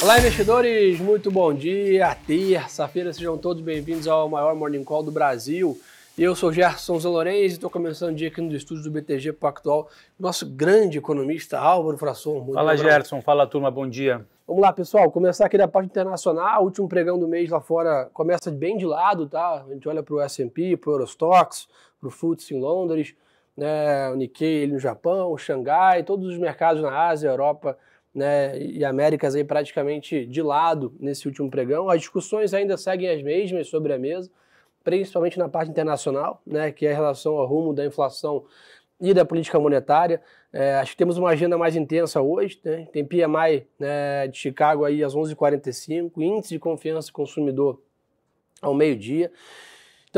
Olá, investidores, muito bom dia. Terça-feira, sejam todos bem-vindos ao maior Morning Call do Brasil. Eu sou Gerson Zalorenz e estou começando o dia aqui no estúdio do BTG Pactual. Nosso grande economista Álvaro Frasson. Fala, Gerson. Fala, turma. Bom dia. Vamos lá, pessoal. Começar aqui da parte internacional. O último pregão do mês lá fora começa bem de lado, tá? A gente olha para o S&P, para o Eurostox, para o FTSE em Londres, né? o Nikkei no Japão, o Xangai, todos os mercados na Ásia, Europa né, e Américas aí praticamente de lado nesse último pregão. As discussões ainda seguem as mesmas sobre a mesa, principalmente na parte internacional, né, que é a relação ao rumo da inflação e da política monetária. É, acho que temos uma agenda mais intensa hoje. Né? Tem PMI né, de Chicago aí às 11h45, índice de confiança do consumidor ao meio-dia.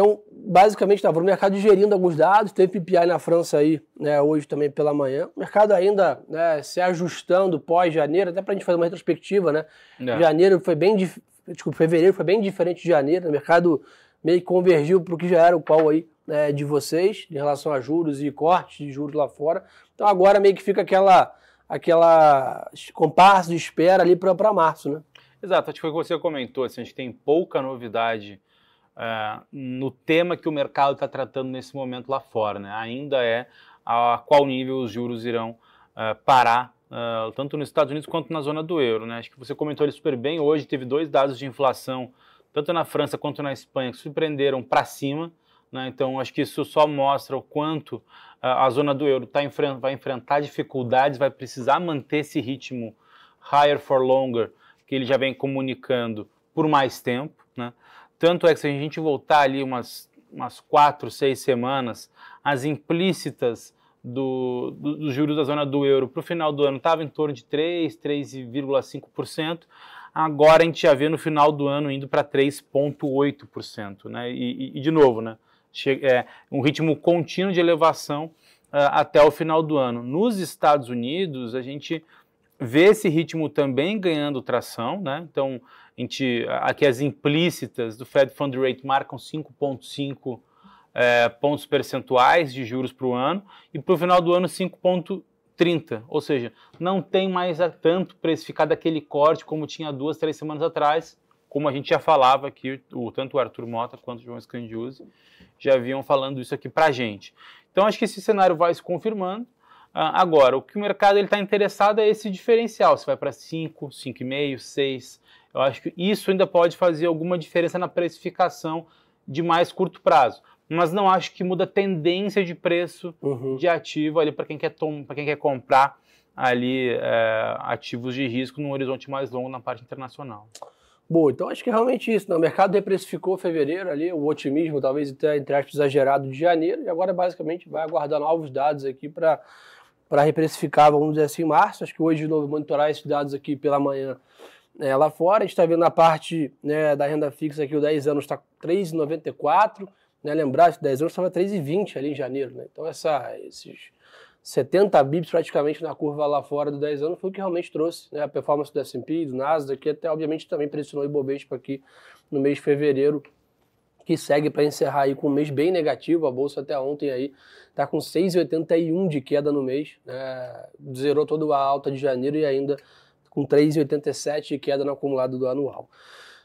Então, basicamente, estava o mercado digerindo alguns dados, teve PPI na França aí, né, hoje também pela manhã. O mercado ainda né, se ajustando pós-janeiro, até para a gente fazer uma retrospectiva, né? É. Janeiro foi bem, desculpa, fevereiro foi bem diferente de janeiro, o mercado meio que convergiu para o que já era o pau aí né, de vocês, em relação a juros e cortes de juros lá fora. Então agora meio que fica aquela, aquela compasso de espera ali para março, né? Exato, acho que foi o que você comentou, assim, a gente tem pouca novidade é, no tema que o mercado está tratando nesse momento lá fora. Né? Ainda é a qual nível os juros irão uh, parar, uh, tanto nos Estados Unidos quanto na zona do euro. Né? Acho que você comentou ele super bem. Hoje teve dois dados de inflação, tanto na França quanto na Espanha, que surpreenderam para cima. Né? Então, acho que isso só mostra o quanto uh, a zona do euro tá enfren vai enfrentar dificuldades, vai precisar manter esse ritmo higher for longer, que ele já vem comunicando por mais tempo. Né? Tanto é que se a gente voltar ali umas, umas quatro, seis semanas, as implícitas do, do, dos juros da zona do euro para o final do ano estava em torno de 3, 3,5%. Agora a gente já vê no final do ano indo para 3,8%. Né? E, e, e, de novo, né? É, um ritmo contínuo de elevação uh, até o final do ano. Nos Estados Unidos, a gente vê esse ritmo também ganhando tração, né? Então, gente, aqui as implícitas do Fed Fund Rate marcam 5,5 é, pontos percentuais de juros para o ano e para o final do ano 5,30. Ou seja, não tem mais tanto precificado aquele corte como tinha duas, três semanas atrás, como a gente já falava aqui, o, tanto o Arthur Mota quanto o João Scandiuzzi já vinham falando isso aqui para a gente. Então, acho que esse cenário vai se confirmando. Ah, agora, o que o mercado está interessado é esse diferencial, se vai para 5, 5,5, 6. Eu acho que isso ainda pode fazer alguma diferença na precificação de mais curto prazo. Mas não acho que muda a tendência de preço uhum. de ativo ali para quem, quer quem quer comprar ali é, ativos de risco num horizonte mais longo na parte internacional. Boa, então acho que é realmente isso. Né? O mercado deprecificou fevereiro ali, o otimismo talvez até entre aspas exagerado de janeiro, e agora basicamente vai aguardar novos dados aqui para para reprecificar, vamos dizer assim, em março. Acho que hoje, de novo, monitorar esses dados aqui pela manhã é, lá fora. A gente está vendo a parte né, da renda fixa aqui, o 10 anos está 3,94. Né, lembrar que 10 anos estava 3,20 ali em janeiro. Né? Então, essa, esses 70 bips praticamente na curva lá fora do 10 anos foi o que realmente trouxe né, a performance do S&P, do Nasdaq, que até obviamente também pressionou o Ibovespa aqui no mês de fevereiro que segue para encerrar aí com um mês bem negativo. A bolsa até ontem aí está com 6,81 de queda no mês, né? zerou toda a alta de janeiro e ainda com 3,87 de queda no acumulado do anual.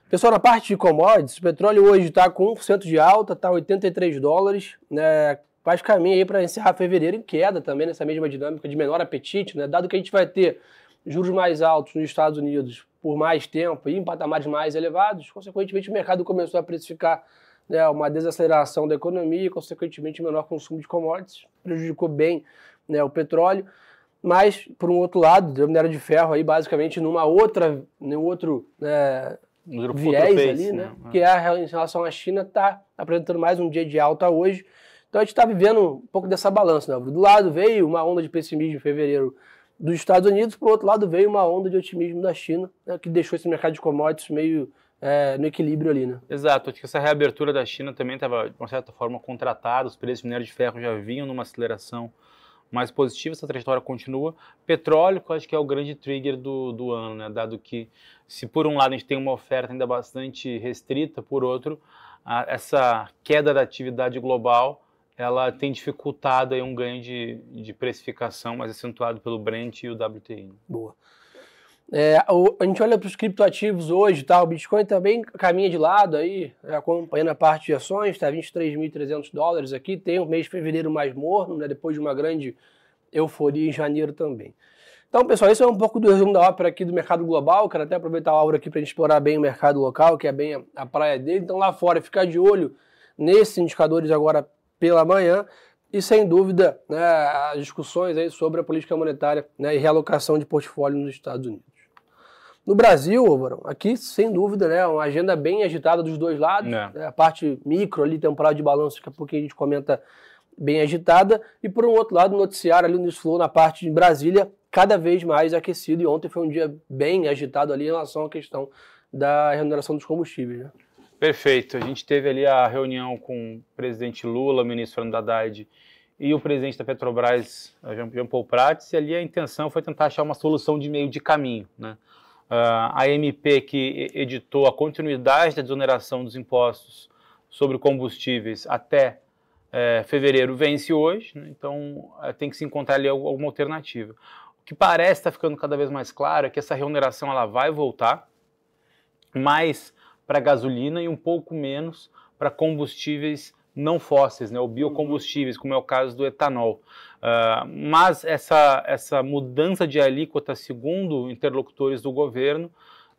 Pessoal, na parte de commodities, o petróleo hoje está com 1% de alta, está 83 dólares, né? Faz caminho aí para encerrar fevereiro em queda também, nessa mesma dinâmica de menor apetite, né? Dado que a gente vai ter juros mais altos nos Estados Unidos por mais tempo e em patamares mais elevados, consequentemente o mercado começou a precificar né, uma desaceleração da economia e, consequentemente, menor consumo de commodities, prejudicou bem né, o petróleo. Mas, por um outro lado, o minério de ferro aí, basicamente, numa outra, num outro né, viés ali, né, né? que é em relação à China, está apresentando mais um dia de alta hoje. Então a gente está vivendo um pouco dessa balança. Né? Do lado veio uma onda de pessimismo em fevereiro dos Estados Unidos, por outro lado veio uma onda de otimismo da China, né, que deixou esse mercado de commodities meio é, no equilíbrio ali, né? Exato, acho que essa reabertura da China também estava, de uma certa forma, contratada, os preços de minério de ferro já vinham numa aceleração mais positiva, essa trajetória continua. Petróleo, que eu acho que é o grande trigger do, do ano, né? Dado que, se por um lado a gente tem uma oferta ainda bastante restrita, por outro, a, essa queda da atividade global ela tem dificultado aí um ganho de, de precificação mais acentuado pelo Brent e o WTI. Boa. É, a gente olha para os criptoativos hoje, tá? o Bitcoin também caminha de lado aí, acompanhando a parte de ações, está 23.300 dólares aqui, tem o mês de fevereiro mais morno, né, depois de uma grande euforia em janeiro também. Então, pessoal, esse é um pouco do resumo da ópera aqui do mercado global. Quero até aproveitar a obra aqui para explorar bem o mercado local, que é bem a, a praia dele. Então, lá fora, ficar de olho nesses indicadores agora pela manhã e, sem dúvida, né, as discussões aí sobre a política monetária né, e realocação de portfólio nos Estados Unidos. No Brasil, Álvaro, aqui, sem dúvida, né, uma agenda bem agitada dos dois lados. É. Né, a parte micro ali, temporal de balanço, daqui a pouquinho a gente comenta bem agitada. E por um outro lado, o noticiário ali no Flow, na parte de Brasília, cada vez mais aquecido. E ontem foi um dia bem agitado ali em relação à questão da remuneração dos combustíveis. Né? Perfeito. A gente teve ali a reunião com o presidente Lula, o ministro Fernando Haddad e o presidente da Petrobras, Jean Paul Prats, e ali a intenção foi tentar achar uma solução de meio de caminho. Né? Uh, a MP que editou a continuidade da desoneração dos impostos sobre combustíveis até é, fevereiro vence hoje, né? então é, tem que se encontrar ali alguma alternativa. O que parece estar tá ficando cada vez mais claro é que essa remuneração ela vai voltar, mais para gasolina e um pouco menos para combustíveis não fósseis, né, ou biocombustíveis, como é o caso do etanol. Uh, mas essa, essa mudança de alíquota, segundo interlocutores do governo,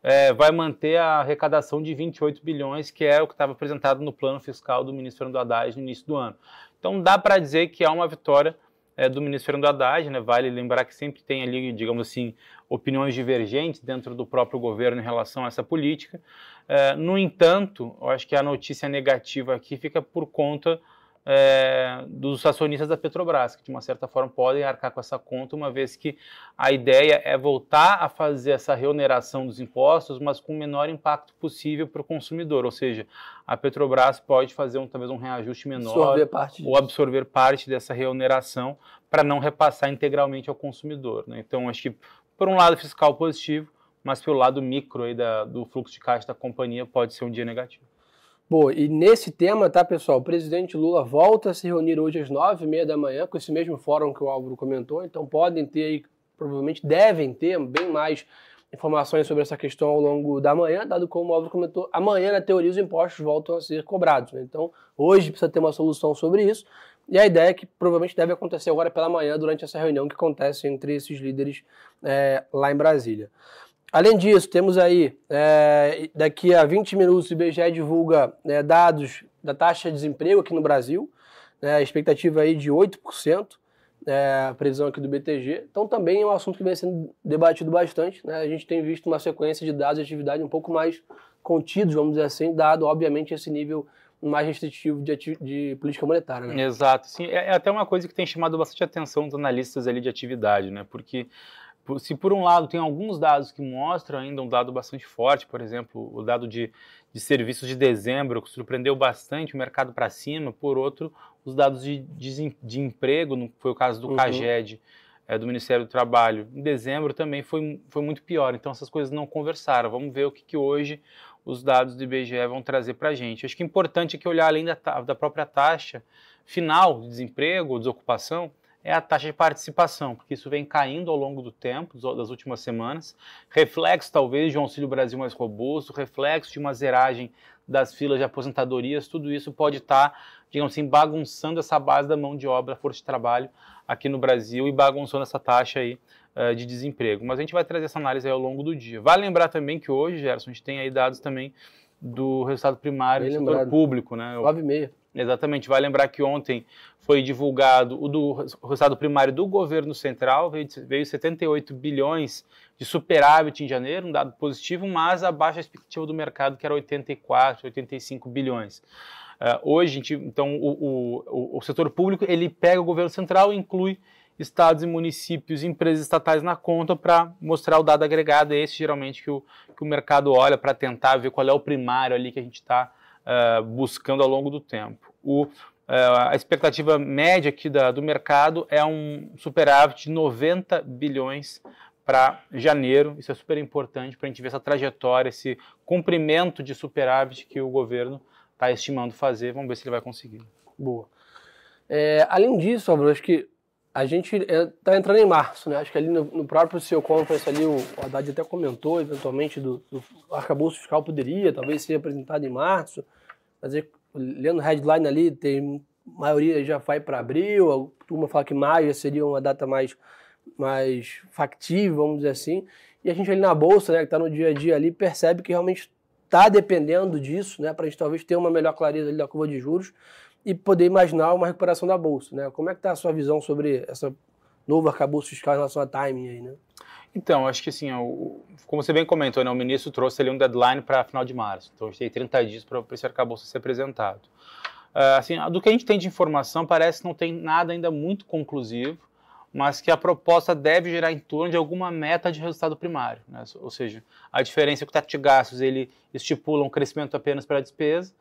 é, vai manter a arrecadação de 28 bilhões, que é o que estava apresentado no plano fiscal do ministro Fernando Haddad no início do ano. Então dá para dizer que há uma vitória é, do ministro Fernando Haddad, né? vale lembrar que sempre tem ali, digamos assim, opiniões divergentes dentro do próprio governo em relação a essa política. É, no entanto, eu acho que a notícia negativa aqui fica por conta é, dos acionistas da Petrobras, que de uma certa forma podem arcar com essa conta, uma vez que a ideia é voltar a fazer essa reoneração dos impostos, mas com o menor impacto possível para o consumidor, ou seja, a Petrobras pode fazer um, talvez um reajuste menor ou absorver parte dessa reoneração para não repassar integralmente ao consumidor. Né? Então, acho que por um lado fiscal positivo, mas pelo lado micro aí da, do fluxo de caixa da companhia pode ser um dia negativo. Bom, e nesse tema, tá, pessoal? O presidente Lula volta a se reunir hoje às nove e meia da manhã com esse mesmo fórum que o Álvaro comentou. Então podem ter aí, provavelmente devem ter bem mais informações sobre essa questão ao longo da manhã, dado como o Álvaro comentou, amanhã, na teoria, os impostos voltam a ser cobrados. Né? Então, hoje precisa ter uma solução sobre isso. E a ideia é que provavelmente deve acontecer agora pela manhã, durante essa reunião que acontece entre esses líderes é, lá em Brasília. Além disso, temos aí, é, daqui a 20 minutos, o IBGE divulga é, dados da taxa de desemprego aqui no Brasil, né, expectativa aí de 8%, é, a previsão aqui do BTG. Então também é um assunto que vem sendo debatido bastante. Né? A gente tem visto uma sequência de dados de atividade um pouco mais contidos, vamos dizer assim, dado, obviamente, esse nível mais restritivo de, de política monetária. Né? Exato. Sim, é, é, até uma coisa que tem chamado bastante atenção dos analistas ali de atividade, né? porque se por um lado tem alguns dados que mostram ainda um dado bastante forte, por exemplo, o dado de, de serviços de dezembro, que surpreendeu bastante o mercado para cima, por outro, os dados de, de, de emprego, no, foi o caso do uhum. CAGED, é, do Ministério do Trabalho, em dezembro também foi, foi muito pior, então essas coisas não conversaram. Vamos ver o que, que hoje os dados do IBGE vão trazer para a gente. Acho que é importante que olhar além da, da própria taxa final de desemprego, desocupação, é a taxa de participação, porque isso vem caindo ao longo do tempo, das últimas semanas, reflexo talvez de um Auxílio Brasil mais robusto, reflexo de uma zeragem das filas de aposentadorias, tudo isso pode estar, tá, digamos assim, bagunçando essa base da mão de obra, força de trabalho aqui no Brasil e bagunçando essa taxa aí uh, de desemprego. Mas a gente vai trazer essa análise ao longo do dia. Vale lembrar também que hoje, Gerson, a gente tem aí dados também do resultado primário do setor público, né? 9,5. Exatamente. Vai lembrar que ontem foi divulgado o, do, o resultado primário do governo central, veio, veio 78 bilhões de superávit em janeiro, um dado positivo, mas abaixo da expectativa do mercado, que era 84, 85 bilhões. Uh, hoje, gente, então, o, o, o, setor público ele pega o governo central e inclui estados e municípios empresas estatais na conta para mostrar o dado agregado, é esse geralmente que o, que o mercado olha para tentar ver qual é o primário ali que a gente está uh, buscando ao longo do tempo. O, uh, a expectativa média aqui da, do mercado é um superávit de 90 bilhões para janeiro. Isso é super importante para a gente ver essa trajetória, esse cumprimento de superávit que o governo está estimando fazer. Vamos ver se ele vai conseguir. Boa. É, além disso, Álvaro, acho que a gente está é, entrando em março, né? Acho que ali no, no próprio seu conference ali, o, Haddad até comentou, eventualmente, do, do arcabouço fiscal poderia, talvez ser apresentado em março. Mas lendo headline ali, tem maioria já vai para abril, a turma fala que maio seria uma data mais, mais factível, vamos dizer assim. E a gente ali na bolsa, né, que está no dia a dia ali, percebe que realmente está dependendo disso, né, para a gente talvez ter uma melhor clareza ali da curva de juros e poder imaginar uma recuperação da bolsa, né? Como é que está a sua visão sobre essa novo arcabouço fiscal em relação a timing aí, né? Então, acho que assim, como você bem comentou, né, o ministro trouxe ali um deadline para final de março. Então, a gente tem 30 dias para esse arcabouço ser apresentado. Uh, assim, do que a gente tem de informação, parece que não tem nada ainda muito conclusivo, mas que a proposta deve gerar em torno de alguma meta de resultado primário. Né? Ou seja, a diferença é que o teto de gastos ele estipula um crescimento apenas para a despesa,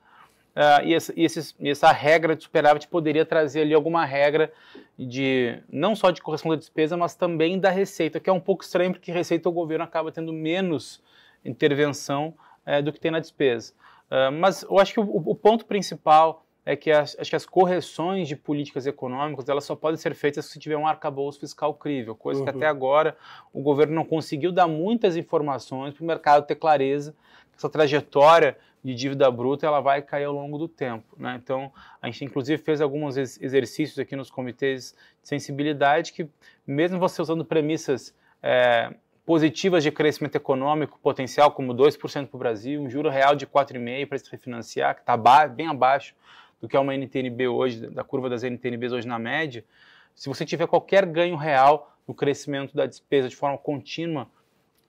Uh, e, essa, e, esses, e, essa regra de superávit poderia trazer ali alguma regra de não só de correção da despesa, mas também da receita, que é um pouco estranho porque receita o governo acaba tendo menos intervenção uh, do que tem na despesa. Uh, mas eu acho que o, o, ponto principal é que as, acho que as correções de políticas econômicas elas só podem ser feitas se tiver um arcabouço fiscal crível, coisa uhum. que até agora o governo não conseguiu dar muitas informações para o mercado ter clareza essa trajetória de dívida bruta ela vai cair ao longo do tempo. Né? Então, a gente inclusive fez alguns exercícios aqui nos comitês de sensibilidade que, mesmo você usando premissas é, positivas de crescimento econômico potencial, como 2% para o Brasil, um juro real de 4,5% para se refinanciar, que está bem abaixo do que é uma NTNB hoje, da curva das NTNBs hoje na média, se você tiver qualquer ganho real no crescimento da despesa de forma contínua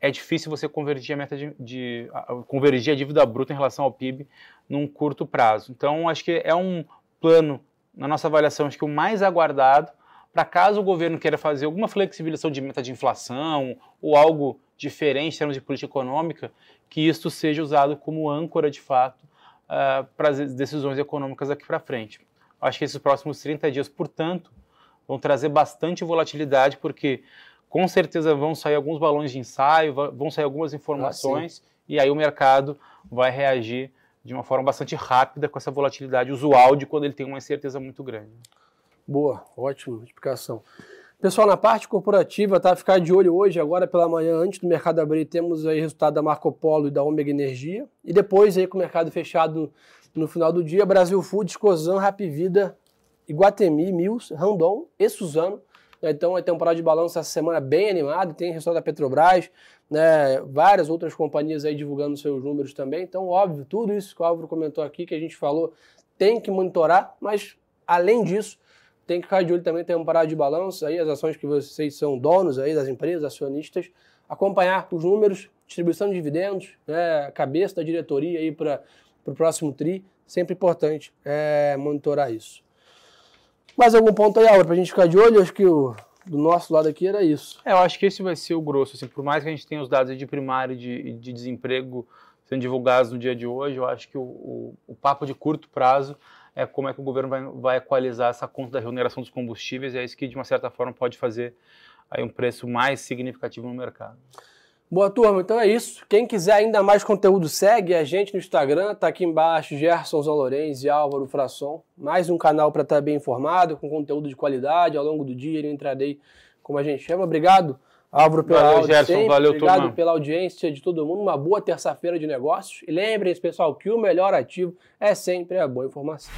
é difícil você convergir a meta de, de a, convergir a dívida bruta em relação ao PIB num curto prazo. Então, acho que é um plano, na nossa avaliação, acho que o mais aguardado para caso o governo queira fazer alguma flexibilização de meta de inflação ou algo diferente em termos de política econômica, que isso seja usado como âncora de fato uh, para as decisões econômicas daqui para frente. Acho que esses próximos 30 dias, portanto, vão trazer bastante volatilidade, porque com certeza vão sair alguns balões de ensaio, vão sair algumas informações ah, e aí o mercado vai reagir de uma forma bastante rápida com essa volatilidade usual de quando ele tem uma incerteza muito grande. Boa, ótima explicação. Pessoal, na parte corporativa, tá? Ficar de olho hoje, agora pela manhã, antes do mercado abrir, temos aí resultado da Marco Polo e da Omega Energia. E depois, aí, com o mercado fechado no final do dia, Brasil Foods, Cosan, Rapvida, Iguatemi, Mills, Randon e Suzano então, a temporada de balanço essa semana bem animada, tem resultado da Petrobras, né, várias outras companhias aí divulgando seus números também. Então, óbvio, tudo isso que o Álvaro comentou aqui, que a gente falou, tem que monitorar, mas além disso, tem que ficar de olho também na temporada de balanço, aí as ações que vocês são donos aí das empresas, acionistas, acompanhar os números, distribuição de dividendos, né, cabeça da diretoria aí para o próximo TRI, sempre importante é, monitorar isso. Mais algum ponto aí, Aura, pra gente ficar de olho? Acho que o do nosso lado aqui era isso. É, eu acho que esse vai ser o grosso. Assim, por mais que a gente tenha os dados de primário de, de desemprego sendo divulgados no dia de hoje, eu acho que o, o, o, papo de curto prazo é como é que o governo vai, vai equalizar essa conta da remuneração dos combustíveis, e é isso que, de uma certa forma, pode fazer aí um preço mais significativo no mercado. Boa turma, então é isso. Quem quiser ainda mais conteúdo, segue a gente no Instagram, tá aqui embaixo, Gerson Zalorenz e Álvaro Frasson. Mais um canal para estar bem informado, com conteúdo de qualidade. Ao longo do dia eu entrarei, como a gente chama. Obrigado, Álvaro, pela valeu, audiência. Gerson, valeu, Obrigado turma. pela audiência de todo mundo. Uma boa terça-feira de negócios. E lembrem-se, pessoal, que o melhor ativo é sempre a boa informação.